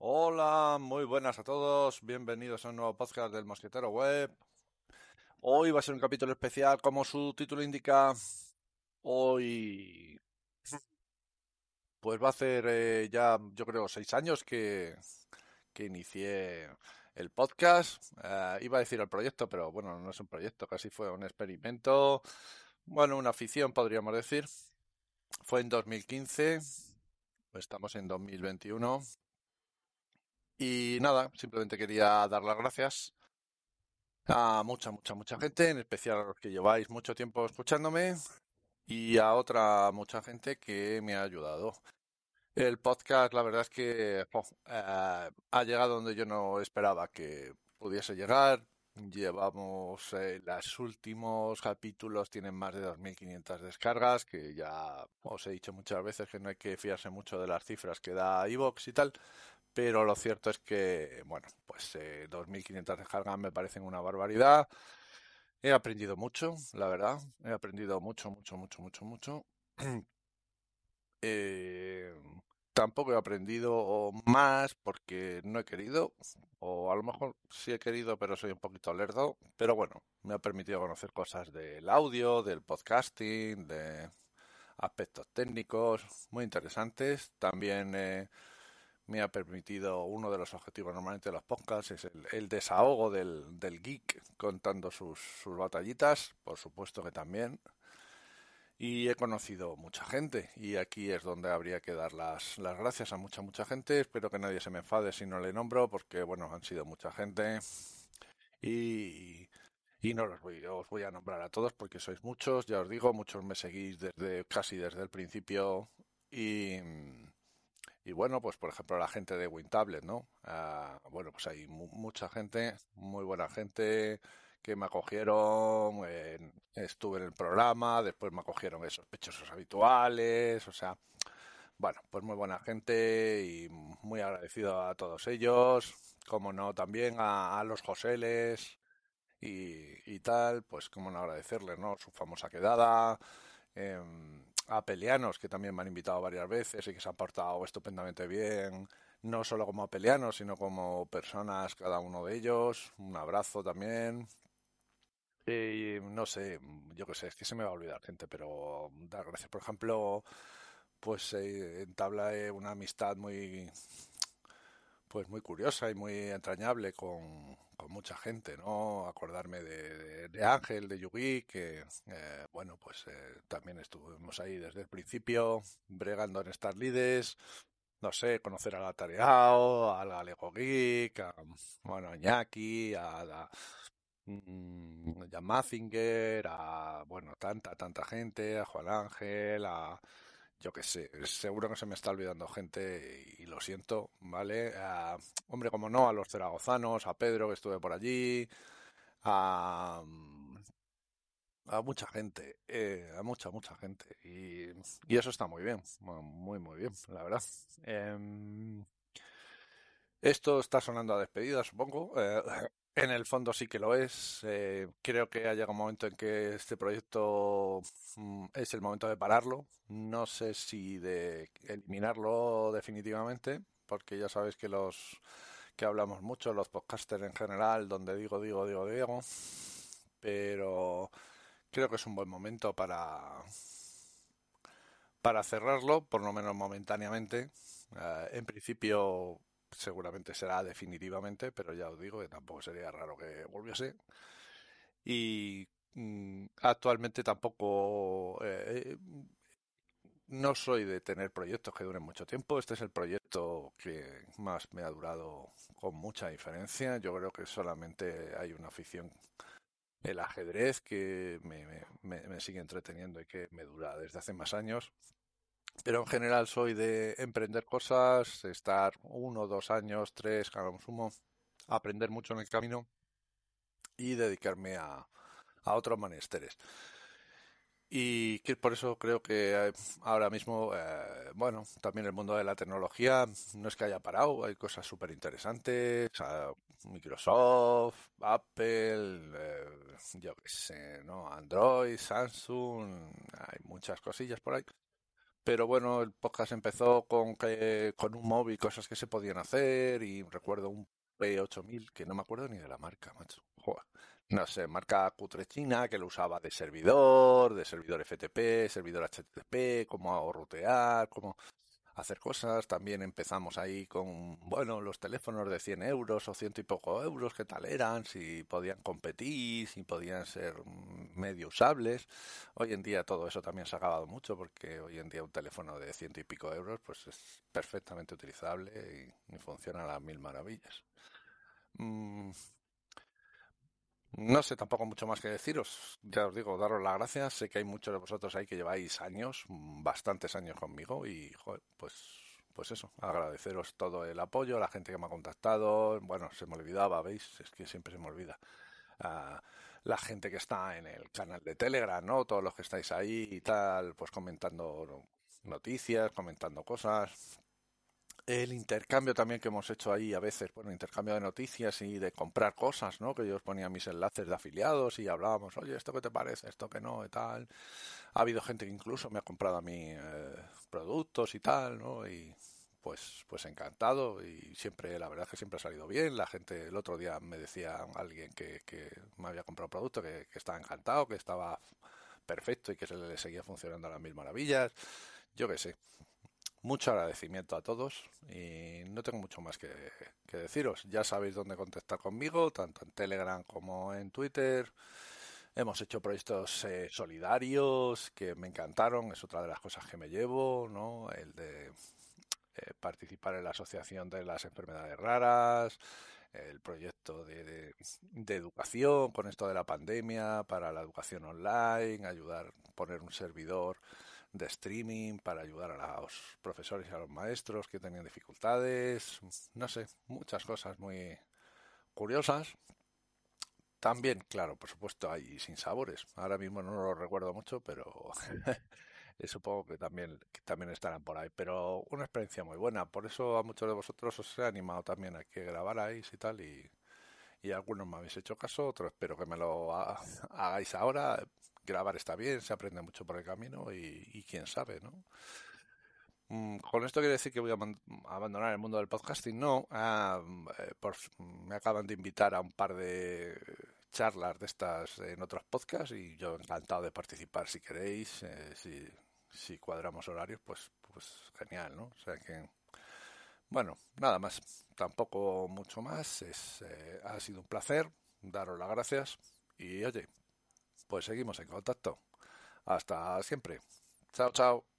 Hola, muy buenas a todos. Bienvenidos a un nuevo podcast del Mosquetero Web. Hoy va a ser un capítulo especial, como su título indica. Hoy, pues va a ser eh, ya, yo creo, seis años que, que inicié el podcast. Eh, iba a decir el proyecto, pero bueno, no es un proyecto, casi fue un experimento. Bueno, una afición, podríamos decir. Fue en 2015. Estamos en 2021. Y nada, simplemente quería dar las gracias a mucha, mucha, mucha gente, en especial a los que lleváis mucho tiempo escuchándome y a otra mucha gente que me ha ayudado. El podcast, la verdad es que eh, ha llegado donde yo no esperaba que pudiese llegar. Llevamos eh, los últimos capítulos, tienen más de 2.500 descargas, que ya os he dicho muchas veces que no hay que fiarse mucho de las cifras que da iVoox y tal, pero lo cierto es que, bueno, pues eh, 2.500 descargas me parecen una barbaridad. He aprendido mucho, la verdad. He aprendido mucho, mucho, mucho, mucho, mucho. Eh, tampoco he aprendido más porque no he querido, o a lo mejor sí he querido, pero soy un poquito lerdo. Pero bueno, me ha permitido conocer cosas del audio, del podcasting, de aspectos técnicos muy interesantes. También eh, me ha permitido uno de los objetivos normalmente de los podcasts es el, el desahogo del, del, geek contando sus, sus, batallitas, por supuesto que también. Y he conocido mucha gente y aquí es donde habría que dar las, las gracias a mucha, mucha gente. Espero que nadie se me enfade si no le nombro porque, bueno, han sido mucha gente y, y no los voy, os voy a nombrar a todos porque sois muchos, ya os digo, muchos me seguís desde casi desde el principio y y bueno, pues por ejemplo la gente de WinTablet, ¿no? Uh, bueno, pues hay mucha gente, muy buena gente que me acogieron, estuve en el programa, después me acogieron esos sospechosos habituales, o sea, bueno, pues muy buena gente y muy agradecido a todos ellos, como no, también a, a los Joseles y, y, tal, pues como no agradecerles, ¿no? Su famosa quedada. Eh, a que también me han invitado varias veces y que se han portado estupendamente bien, no solo como peleanos, sino como personas, cada uno de ellos. Un abrazo también. Y no sé, yo qué sé, es que se me va a olvidar gente, pero dar gracias. Por ejemplo, pues eh, entabla una amistad muy pues muy curiosa y muy entrañable con, con mucha gente, ¿no? Acordarme de, de, Ángel, de Yugi, que, eh, bueno, pues eh, también estuvimos ahí desde el principio, bregando en Star Leaders, no sé, conocer a la Tareao, a la Lego Geek, a, bueno, a Iñaki, a, mm, a Mazinger, a, bueno, tanta, tanta gente, a Juan Ángel, a yo qué sé, seguro que se me está olvidando gente y, lo siento, ¿vale? Hombre, como no, a los zaragozanos, a Pedro que estuve por allí, a, a mucha gente, eh, a mucha, mucha gente. Y, eso está muy bien, muy, muy bien, la verdad. Eh, esto está sonando a despedida, supongo. Eh, en el fondo sí que lo es. Eh, creo que ha llegado un momento en que este proyecto mm, es el momento de pararlo. No sé si de eliminarlo definitivamente, porque ya sabéis que los que hablamos mucho, los podcasters en general, donde digo, digo, digo, digo, pero creo que es un buen momento para para cerrarlo, por lo menos momentáneamente. Uh, en principio seguramente será definitivamente, pero ya os digo que tampoco sería raro que volviese. Y mm, actualmente tampoco eh, no soy de tener proyectos que duren mucho tiempo. Este es el proyecto que más me ha durado con mucha diferencia. Yo creo que solamente hay una afición, el ajedrez, que me, me sigue entreteniendo y que me dura desde hace más años. Pero en general soy de emprender cosas, estar uno, dos años, tres, cada consumo, aprender mucho en el camino y dedicarme a, a otros menesteres. Y que por eso creo que ahora mismo, eh, bueno, también el mundo de la tecnología no es que haya parado, hay cosas súper interesantes, Microsoft, Apple, eh, yo qué sé, ¿no? Android, Samsung, hay muchas cosillas por ahí Pero bueno, el podcast empezó con que con un móvil, cosas que se podían hacer y recuerdo un P8000 que no me acuerdo ni de la marca, macho. No sé, marca cutre china que lo usaba de servidor, de servidor FTP, servidor HTTP, cómo rutear, cómo hacer cosas. También empezamos ahí con, bueno, los teléfonos de 100 euros o ciento y poco euros, qué tal eran, si podían competir, si podían ser medio usables. Hoy en día todo eso también se ha acabado mucho porque hoy en día un teléfono de ciento y pico euros pues es perfectamente utilizable y, funciona a las mil maravillas. Mm, no sé tampoco mucho más que deciros. Ya os digo, daros las gracias. Sé que hay muchos de vosotros ahí que lleváis años, bastantes años conmigo y, joder, pues, pues eso, agradeceros todo el apoyo, la gente que me ha contactado. Bueno, se me olvidaba, ¿veis? Es que siempre se me olvida. Ah, la gente que está en el canal de Telegram, ¿no? Todos los que estáis ahí y tal, pues comentando noticias, comentando cosas, el intercambio también que hemos hecho ahí a veces, bueno, intercambio de noticias y de comprar cosas, ¿no? Que yo os ponía mis enlaces de afiliados y hablábamos, oye, ¿esto qué te parece? ¿Esto que no? Y tal. Ha habido gente que incluso me ha comprado a mí eh, productos y tal, ¿no? Y pues, pues encantado y siempre, la verdad es que siempre ha salido bien. La gente, el otro día me decía alguien que, que me había comprado producto que, que estaba encantado, que estaba perfecto y que se le seguía funcionando a las mil maravillas. Yo qué sé mucho agradecimiento a todos y no tengo mucho más que, deciros. Ya sabéis dónde contactar conmigo, tanto en Telegram como en Twitter. Hemos hecho proyectos eh, solidarios que me encantaron, es otra de las cosas que me llevo, ¿no? El de eh, participar en la Asociación de las Enfermedades Raras, el proyecto de, de, educación con esto de la pandemia para la educación online, ayudar, poner un servidor de streaming para ayudar a los profesores y a los maestros que tenían dificultades, no sé, muchas cosas muy curiosas. También, claro, por supuesto, hay sin sabores. Ahora mismo no lo recuerdo mucho, pero supongo que también, que también estarán por ahí. Pero una experiencia muy buena. Por eso a muchos de vosotros os he animado también a que grabarais y tal. Y, y algunos me habéis hecho caso, otros espero que me lo hagáis ahora grabar está bien, se aprende mucho por el camino y, quién sabe, ¿no? Mm, con esto quiere decir que voy a abandonar el mundo del podcasting, no. Ah, eh, me acaban de invitar a un par de charlas de estas en otros podcasts y yo encantado de participar si queréis, eh, si, si cuadramos horarios, pues, pues genial, ¿no? O sea que, bueno, nada más, tampoco mucho más, es, eh, ha sido un placer, daros las gracias y oye, pues seguimos en contacto. Hasta siempre. Chao, chao.